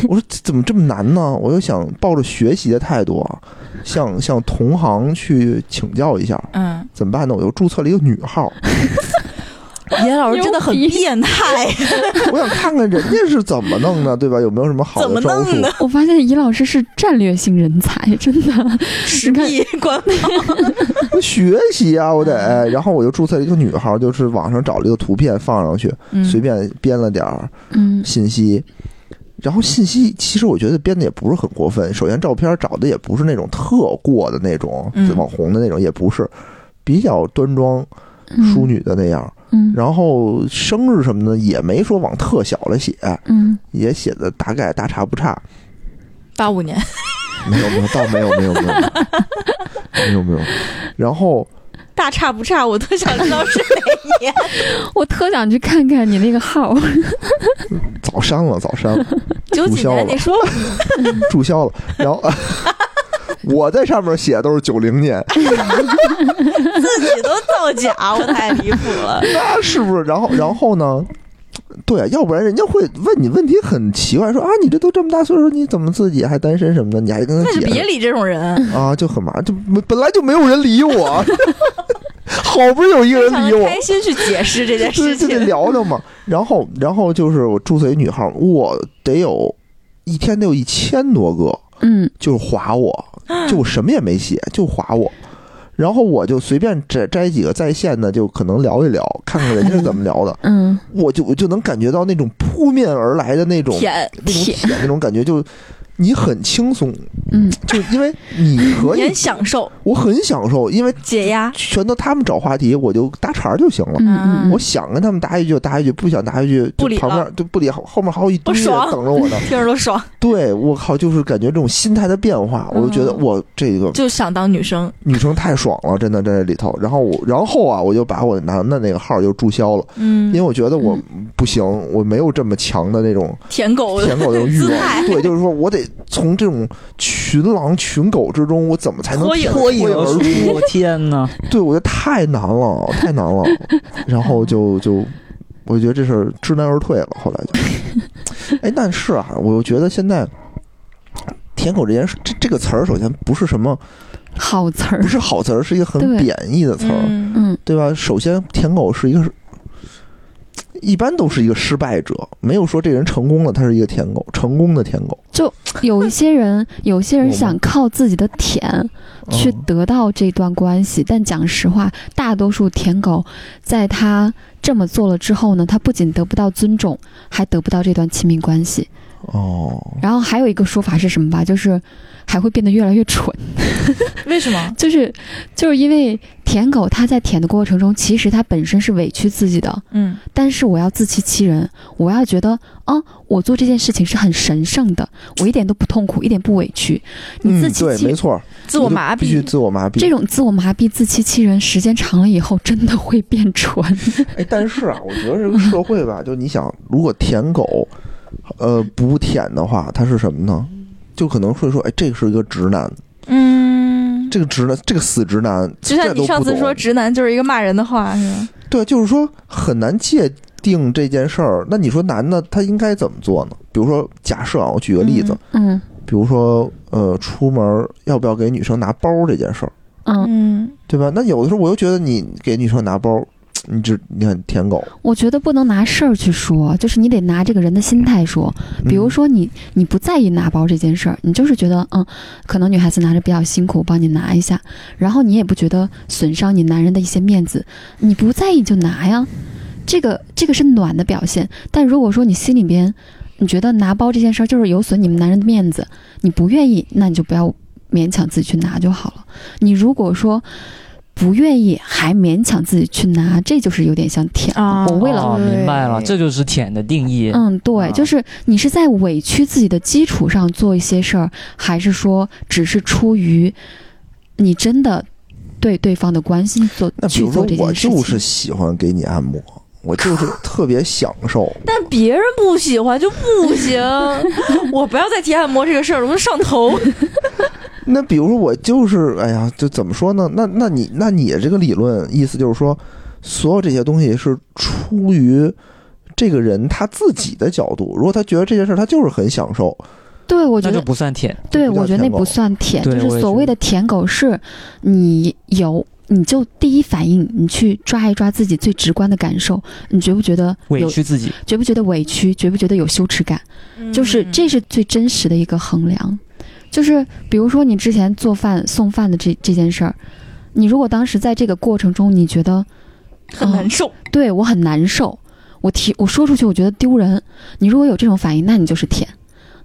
我说这怎么这么难呢？我又想抱着学习的态度啊，向向同行去请教一下，嗯，怎么办呢？我又注册了一个女号，严老师真的很变态，我想看看人家是怎么弄的，对吧？有没有什么好的招数弄？我发现严老师是战略性人才，真的。实力官方，学习啊，我得，然后我就注册了一个女号，就是网上找了一个图片放上去，嗯随便编了点信息。然后信息其实我觉得编的也不是很过分。首先照片找的也不是那种特过的那种嗯网红的那种，也不是比较端庄淑女的那样。嗯然后生日什么的也没说往特小了写，嗯也写的大概大差不差。八五年，没有没有，倒没有没有没有没有没有。然后大差不差，我特想知道是哪年。我特想去看看你那个号。早删了，早删了。九几年，注销了你说 注销了。然后 我在上面写都是九零年，自己都造假，我太离谱了。那是不是？然后然后呢？对啊，要不然人家会问你问题很奇怪，说啊，你这都这么大岁数，你怎么自己还单身什么的？你还跟他那就解释别理这种人，啊，就很麻烦，就本来就没有人理我，好不容易有一个人理我，开心去解释这件事就就得情。聊聊嘛。然后然后就是我注册一女号，我得有一天得有一千多个，嗯就是划我，就我什么也没写，就划我。然后我就随便摘摘几个在线的，就可能聊一聊，看看人家是怎么聊的。嗯，我就我就能感觉到那种扑面而来的那种舔，那种舔那种感觉，就你很轻松，嗯，就因为你可以很，享受我很享受，因为解压。全都他们找话题，我就搭茬儿就行了。嗯嗯，我想跟他们搭一句就搭一句，不想搭一句就不理旁边就不理，后后面还有一堆等着我呢。听着都爽，对我靠，就是感觉这种心态的变化，我就觉得嗯我这个就想当女生。女生太爽了，真的在这里头。然后我，然后啊，我就把我男的那个号就注销了，嗯因为我觉得我不行，我没有这么强的那种舔狗舔狗的欲望。对，就是说我得从这种群狼群狗之中，我怎么才能脱颖而出？我天哪！对，我觉得太难了，太难了。然后就就，我觉得这事儿知难而退了。后来就，哎，但是啊，我又觉得现在舔狗这件事，这这个词儿，首先不是什么，好词儿不。是好词儿，是一个很贬义的词儿。嗯，嗯对吧？首先，舔狗是一个一般都是一个失败者，没有说这人成功了，他是一个舔狗，成功的舔狗。就有一些人，有些人想靠自己的舔去嗯得到这段关系，但讲实话，大多数舔狗在他这么做了之后呢，他不仅得不到尊重，还得不到这段亲密关系。哦，然后还有一个说法是什么吧？就是还会变得越来越蠢，为什么？就是就是因为舔狗他在舔的过程中，其实他本身是委屈自己的，嗯但是我要自欺欺人，我要觉得啊，我做这件事情是很神圣的，我一点都不痛苦，一点不委屈。你自嗯，对，欺欺人，没错，自我麻你就必须痹。自我麻痹。这种自我麻痹、自欺欺人，时间长了以后，真的会变蠢。哎，但是啊，我觉得这个社会吧，就你想，如果舔狗，呃，不舔的话，他是什么呢？就可能会说，哎，这个是一个直男，嗯，这个直男，这个死直男，就像你上次说直男就是一个骂人的话，是吧？对，就是说很难界定这件事儿。那你说男的他应该怎么做呢？比如说，假设啊，我举个例子，嗯比如说，呃，出门要不要给女生拿包这件事儿，嗯，嗯，对吧？那有的时候我又觉得你给女生拿包，你就你很舔狗，我觉得不能拿事儿去说，就是你得拿这个人的心态说。比如嗯说你你不在意拿包这件事儿，你就是觉得嗯，可能女孩子拿着比较辛苦，我帮你拿一下，然后你也不觉得损伤你男人的一些面子，你不在意就拿呀，这个这个是暖的表现。但如果说你心里边你觉得拿包这件事儿就是有损你们男人的面子，你不愿意，那你就不要勉强自己去拿就好了。你如果说不愿意还勉强自己去拿，这就是有点像舔。啊我为了哦，明白了，这就是舔的定义。嗯，对，啊就是你是在委屈自己的基础上做一些事儿，还是说只是出于你真的对对方的关心做那比去做如说我这件事情？就是喜欢给你按摩，我就是特别享受。但别人不喜欢就不行。我不要再提按摩这个事儿了，我就上头。那比如说我就是，哎呀，就怎么说呢？那那你那你这个理论意思就是说，所有这些东西是出于这个人他自己的角度，如果他觉得这件事儿他就是很享受，对，我觉那就得。不算舔。对，舔我觉得那不算舔，就是所谓的舔狗是，你有你就第一反应，你去抓一抓自己最直观的感受，你觉不觉得委，屈自己，觉不觉得委屈，觉不觉得有羞耻感？就是这是最真实的一个衡量。就是比如说你之前做饭送饭的这这件事儿，你如果当时在这个过程中，你觉得很难受。对我很难受，我提我说出去我觉得丢人，你如果有这种反应，那你就是舔。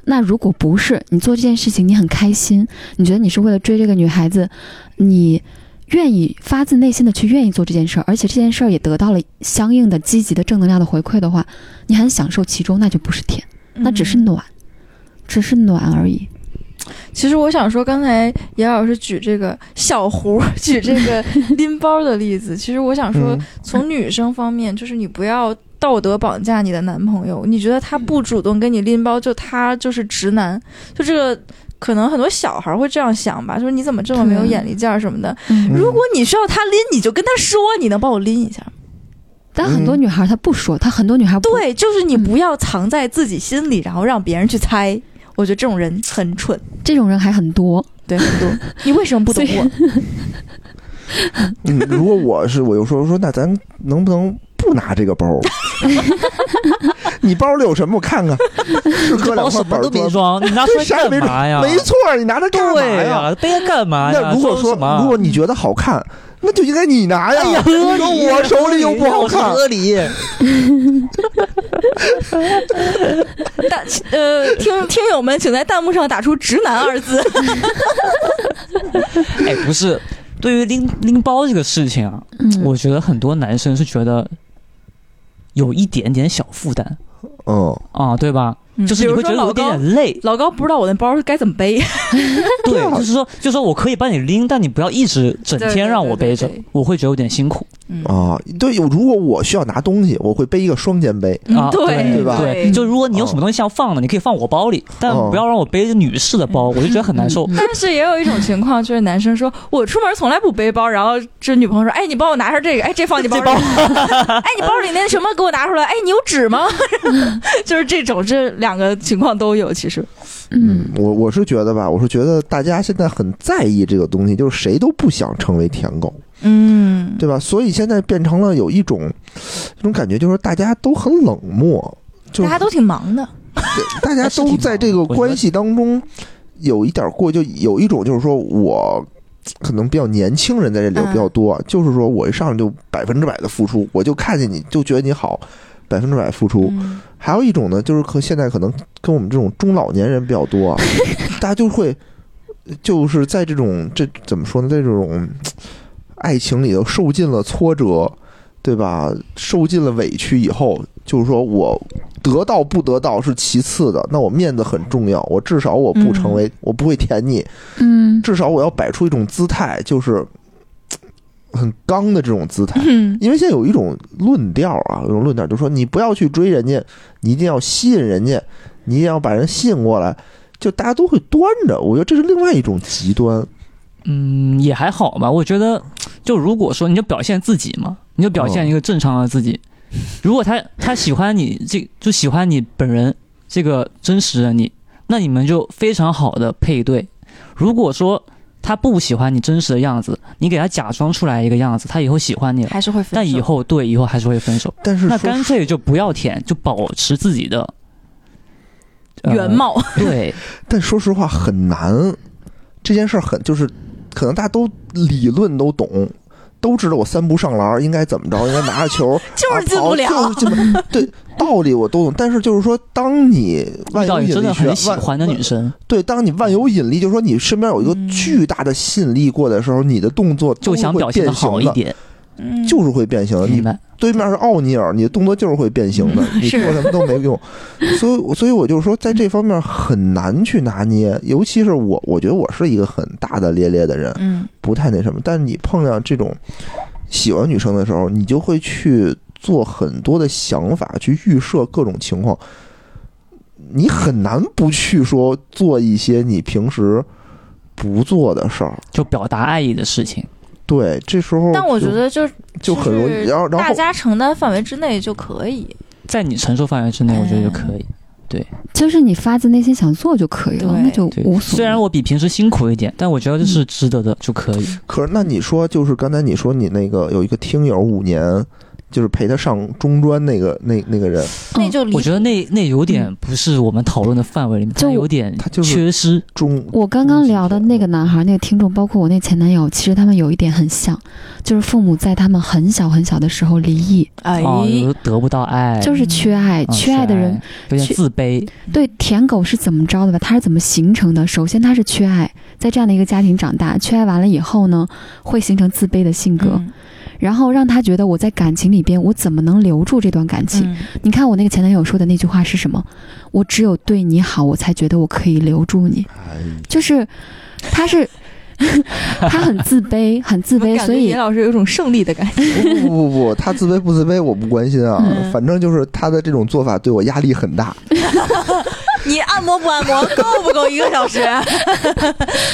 那如果不是你做这件事情你很开心，你觉得你是为了追这个女孩子，你愿意发自内心的去愿意做这件事儿，而且这件事儿也得到了相应的积极的正能量的回馈的话，你很享受其中，那就不是舔，那只是嗯暖，只是暖而已。其实我想说，刚才严老师举这个小胡 举这个拎包的例子，其实我想说嗯，从女生方面，就是你不要道德绑架你的男朋友。你觉得他不主动给你拎包，就他就是直男，就这个。可能很多小孩会这样想吧，就是你怎么这么没有眼力见儿什么的。如果你需要他拎，你就跟他说，你能帮我拎一下？但很多女孩她不说，她很多女孩不对，就是你嗯不要藏在自己心里，然后让别人去猜。我觉得这种人很蠢，这种人还很多。对很多。你为什么不懂我？嗯，如果我是我就说说，那咱能不能不拿这个包？你包里有什么？我看看，是搁两块板砖你拿出来这啥也没干嘛呀？没错，你拿它干嘛对呀？背它干嘛呀？那如果说如果你觉得好看，那就应该你拿呀。哎呀，说我手里又不好看，合理。大呃，听听友们，请在弹幕上打出“直男”二字。哎，不是，对于拎拎包这个事情啊，嗯，我觉得很多男生是觉得有一点点小负担嗯，啊，对吧？就是你会觉得有点点累，老高不知道我那包该怎么背，对，就是说，就是说我可以帮你拎，但你不要一直整天让我背着对对对，我会觉得有点辛苦嗯啊，对，有如果我需要拿东西，我会背一个双肩背。啊，对对吧对，就如果你有什么东西想放的，你可以放我包里，但哦不要让我背着女士的包，我就觉得很难受。但是也有一种情况，就是男生说我出门从来不背包，然后这女朋友说，哎，你帮我拿上这个，哎，这放你包里，哎，你包里那什么给我拿出来，哎，你有纸吗？就是这种，这两个情况都有，其实，嗯，我我是觉得吧，我是觉得大家现在很在意这个东西，就是谁都不想成为舔狗，嗯，对吧？所以现在变成了有一种一种感觉，就是大家都很冷漠，就大家都挺忙的，大家 都在这个关系当中有一点过，就有一种就是说我可能比较年轻人在这里嗯比较多，就是说我一上来就百分之百的付出，我就看见你就觉得你好，百分之百付出。嗯还有一种呢，就是和现在可能跟我们这种中老年人比较多啊，大家就会就是在这种这怎么说呢，在这种爱情里头受尽了挫折，对吧？受尽了委屈以后，就是说我得到不得到是其次的，那我面子很重要，我至少我不成为，我不会舔你，嗯至少我要摆出一种姿态，就是很刚的这种姿态。嗯因为现在有一种论调啊，有一种论调，就是说你不要去追人家，你一定要吸引人家，你一定要把人吸引过来，就大家都会端着。我觉得这是另外一种极端。嗯，也还好吧。我觉得，就如果说你就表现自己嘛，你就表现一个正常的自己。如果他他喜欢你，这就喜欢你本人这个真实的你，那你们就非常好的配对。如果说他不喜欢你真实的样子，你给他假装出来一个样子，他以后喜欢你了，还是会分手。但以后对以后还是会分手。那但是那干脆就不要舔，就保持自己的、呃原貌，对，但说实话很难，这件事儿很就是，可能大家都理论都懂，都知道我三步上篮儿应该怎么着，应该拿着球 就是进不了。就是进不了。对，道理我都懂，但是就是说，当你万有引力学你真的很喜万欢的女生，对，当你万有引力，就是说你身边有一个嗯巨大的吸引力过来的时候，你的动作就想表现的好一，点，嗯就是会变形的。你明白？对面是奥尼尔，你的动作就是会变形的，你做什么都没用。所以，所以我就是说，在这方面很难去拿捏，尤其是我，我觉得我是一个很大大咧咧的人，嗯不太那什么。但是你碰上这种喜欢女生的时候，你就会去做很多的想法，去预设各种情况。你很难不去说做一些你平时不做的事儿。就表达爱意的事情。对，这时候但我觉得就就很容易，是然后然后大家承担范围之内就可以。在你承受范围之内，我觉得就可以。对就是你发自内心想做就可以了，那就无，所谓。虽然我比平时辛苦一点，但我觉得这是值得的就可以。可是那你说，就是刚才你说你那个有一个听友五年，就是陪他上中专那个那那个人，那就我觉得那那有点不是我们讨论的范围里面，就有点他就是缺失。中我刚刚聊的那个男孩，那个听众，包括我那前男友，其实他们有一点很像，就是父母在他们很小很小的时候离异，哎，哦，得不到爱，就是缺爱，嗯缺爱的人有点自卑。对舔狗是怎么着的吧？他是怎么形成的？首先他是缺爱，在这样的一个家庭长大，缺爱完了以后呢，会形成自卑的性格，嗯然后让他觉得我在感情里边，我怎么能留住这段感情？嗯你看我那个前男友说的那句话是什么？我只有对你好，我才觉得我可以留住你。哎，就是他是 他很自卑，很自卑，所以严老师有一种胜利的感觉。不不不不，他自卑不自卑我不关心啊，嗯反正就是他的这种做法对我压力很大。你按摩不按摩，够不够一个小时？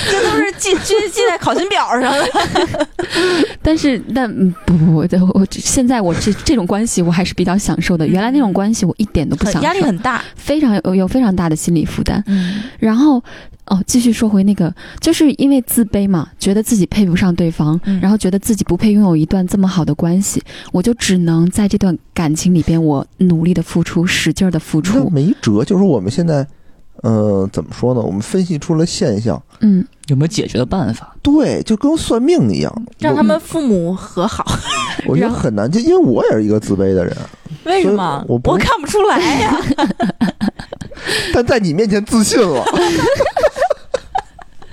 这都是记记记在考勤表上的。但是但嗯不不不，我我现在我这这种关系我还是比较享受的。原来那种关系我一点都不享受，压力很大。非常有有非常大的心理负担。嗯然后哦，继续说回那个，就是因为自卑嘛，觉得自己配不上对方，嗯然后觉得自己不配拥有一段这么好的关系，我就只能在这段感情里边，我努力的付出，使劲的付那出。没辙，就是我们现在，呃，怎么说呢？我们分析出了现象，嗯，有没有解决的办法？对，就跟算命一样，让他们父母和好，我我觉得很难，就因为我也是一个自卑的人，为什么？我不我看不出来呀。但在你面前自信了。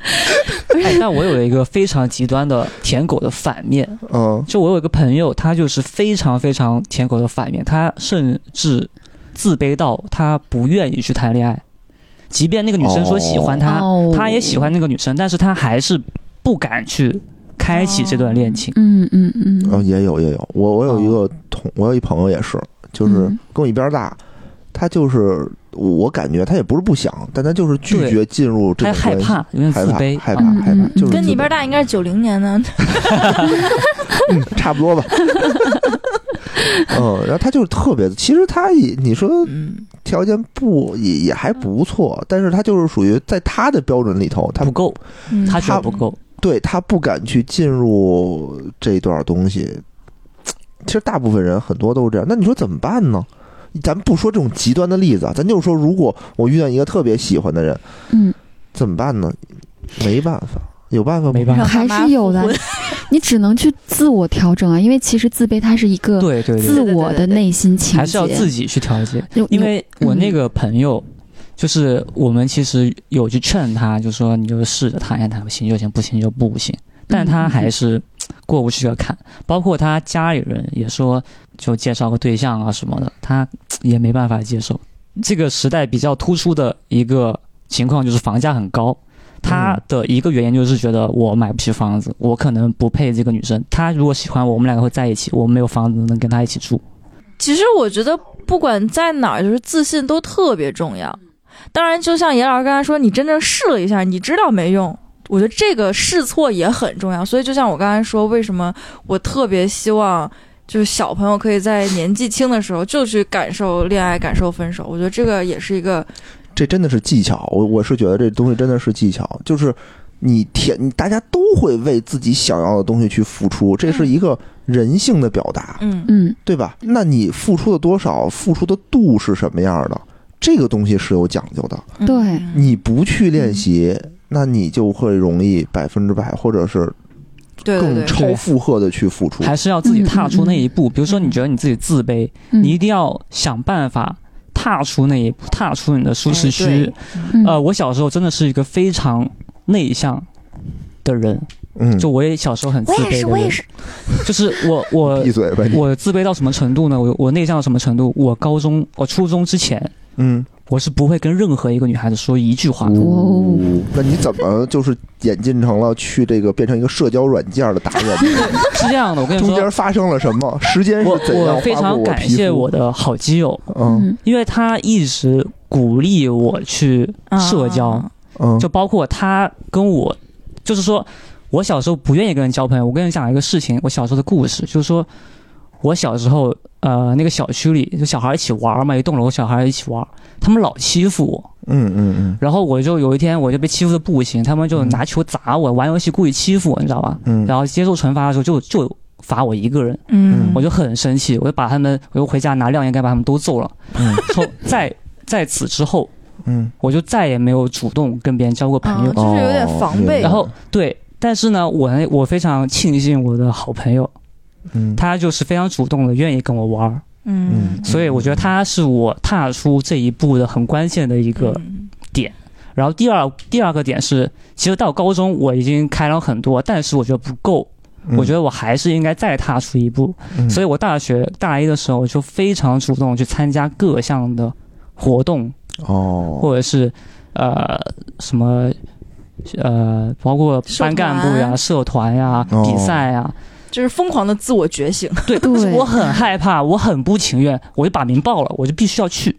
哎，但我有一个非常极端的舔狗的反面，嗯，就我有一个朋友，他就是非常非常舔狗的反面，他甚至自卑到他不愿意去谈恋爱，即便那个女生说喜欢他，哦他也喜欢那个女生，但是他还是不敢去开启这段恋情。嗯嗯嗯。嗯，也有也有，我我有一个同，我有一朋友也是，就是嗯。跟我一边大，他就是我感觉他也不是不想，但他就是拒绝进入这他种关系害怕，有点自害怕卑，害怕害怕嗯，就是跟你边大应该是九零年的，嗯差不多吧。嗯，然后他就是特别，其实他也你说嗯，条件不也也还不错，但是他就是属于在他的标准里头，他不够，他他不够。对他不敢去进入这一段东西。其实大部分人很多都是这样，那你说怎么办呢？咱不说这种极端的例子啊，咱就说，如果我遇到一个特别喜欢的人，嗯，怎么办呢？没办法，有办法吗？没办法还是有的你只能去自我调整啊，因为其实自卑它是一个对对对，自我的内心情节，还是要自己去调节。因为我那嗯个朋友，就是我们其实有去劝他，就说你就试着谈一谈，行就行，不行就不行。但他还是过不去的坎，包括他家里人也说，就介绍个对象啊什么的，他也没办法接受。这个时代比较突出的一个情况就是房价很高，他的一个原因就是觉得我买不起房子，我可能不配这个女生。他如果喜欢我，我们两个会在一起，我没有房子能跟他一起住。其实我觉得不管在哪儿，就是自信都特别重要。当然，就像严老师刚才说，你真正试了一下，你知道没用。我觉得这个试错也很重要。所以，就像我刚才说，为什么我特别希望就是小朋友可以在年纪轻的时候就去感受恋爱、感受分手。我觉得这个也是一个这真的是技巧，我我是觉得这东西真的是技巧，就是你天，大家都会为自己想要的东西去付出，这是一个人性的表达，嗯嗯对吧？那你付出的多少，付出的度是什么样的？这个东西是有讲究的。嗯对你不去练习，那你就会容易百分之百，或者是更超负荷的去付出。还是要自己踏出那一步。比如说，你觉得你自己自卑，嗯你一定要想办法踏出那一步，踏出你的舒适哎区。嗯呃，我小时候真的是一个非常内向的人，嗯，就我也小时候很自卑的人，就是我我 闭嘴吧。我自卑到什么程度呢？我我内向到什么程度？我高中我初中之前，嗯，我是不会跟任何一个女孩子说一句话的。哦那你怎么就是演进成了去这个变成一个社交软件的达人呢？是这样的，我跟你说中间，发生了什么？时间我是怎样我非划过常感谢我的好基友，嗯嗯因为他一直鼓励我去社交。啊嗯，就包括他跟我，就是说我小时候不愿意跟人交朋友。我跟你讲一个事情，我小时候的故事，就是说我小时候呃那个小区里就小孩一起玩嘛，一栋楼小孩一起玩，他们老欺负我，嗯嗯嗯然后我就有一天我就被欺负的不行，他们就拿球砸我，玩游戏故意欺负我，你知道吧？嗯，然后接受惩罚的时候就就罚我一个人，嗯，我就很生气，我就把他们，我就回家拿晾衣杆把他们都揍了。嗯从在在此之后，嗯我就再也没有主动跟别人交过朋友啊。就是有点防备。哦然后对，但是呢，我我非常庆幸我的好朋友，嗯，他就是非常主动的，愿意跟我玩儿，嗯，所以我觉得他是我踏出这一步的很关键的一个。点。然后第二第二个点是，其实到高中我已经开朗很多，但是我觉得不够，嗯。我觉得我还是应该再踏出一步。嗯。所以我大学大一的时候就非常主动去参加各项的活动，哦，或者是呃什么。呃，包括班干部呀、社团呀、哦。比赛呀，就是疯狂的自我觉醒，对，对我很害怕，我很不情愿，我就把名报了，我就必须要去。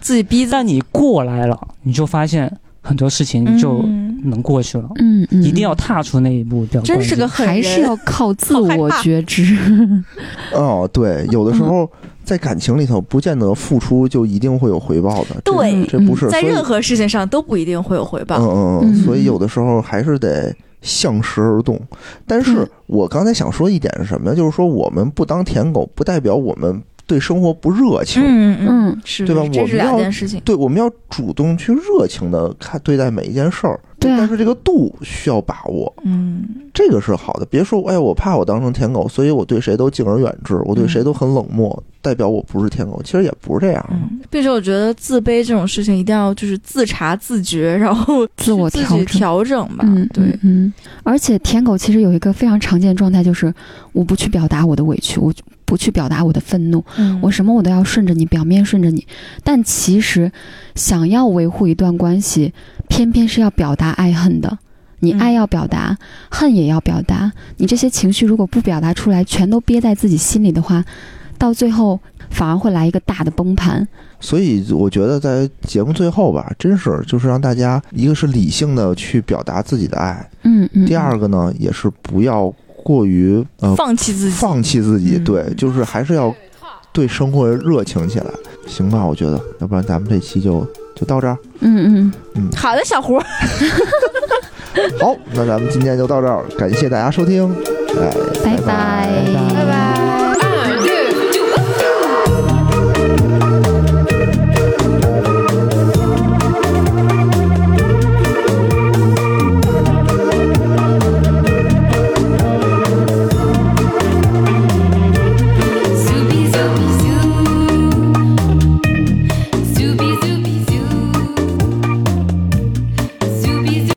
自己逼自但你过来了，你就发现很多事情你就嗯能过去了。嗯嗯，一定要踏出那一步，比较真是个狠人，还是要靠自我觉知。哦，对，有的时候在感情里头，不见得付出就一定会有回报的。对这不是在任何事情上都不一定会有回报。嗯嗯嗯嗯，所以有的时候还是得向时而动。但是嗯我刚才想说一点是什么呢？就是说我们不当舔狗，不代表我们对生活不热情。嗯嗯，是，对吧这是我们要两件事情。对，我们要主动去热情的看对待每一件事儿。对啊但是这个度需要把握，嗯，这个是好的。别说哎，我怕我当成舔狗，所以我对谁都敬而远之，我对谁都很冷漠，代表我不是舔狗。其实也不是这样。嗯，并且我觉得自卑这种事情一定要就是自查自觉，然后 自我自己调整调整吧。嗯，对嗯，嗯，而且舔狗其实有一个非常常见的状态，就是我不去表达我的委屈，我不去表达我的愤怒，嗯我什么我都要顺着你，表面顺着你，但其实想要维护一段关系，偏偏是要表达爱恨的。你嗯爱要表达，恨也要表达。你这些情绪如果不表达出来，全都憋在自己心里的话，到最后反而会来一个大的崩盘。所以我觉得在节目最后吧，真是就是让大家一个是理性的去表达自己的爱，嗯嗯。第二个呢也是不要过于呃放弃自己，放弃自己，嗯。对，就是还是要对生活热情起来，行吧？我觉得，要不然咱们这期就就到这儿。嗯嗯。嗯，好的，小胡，好，那咱们今天就到这儿，感谢大家收听，哎，拜拜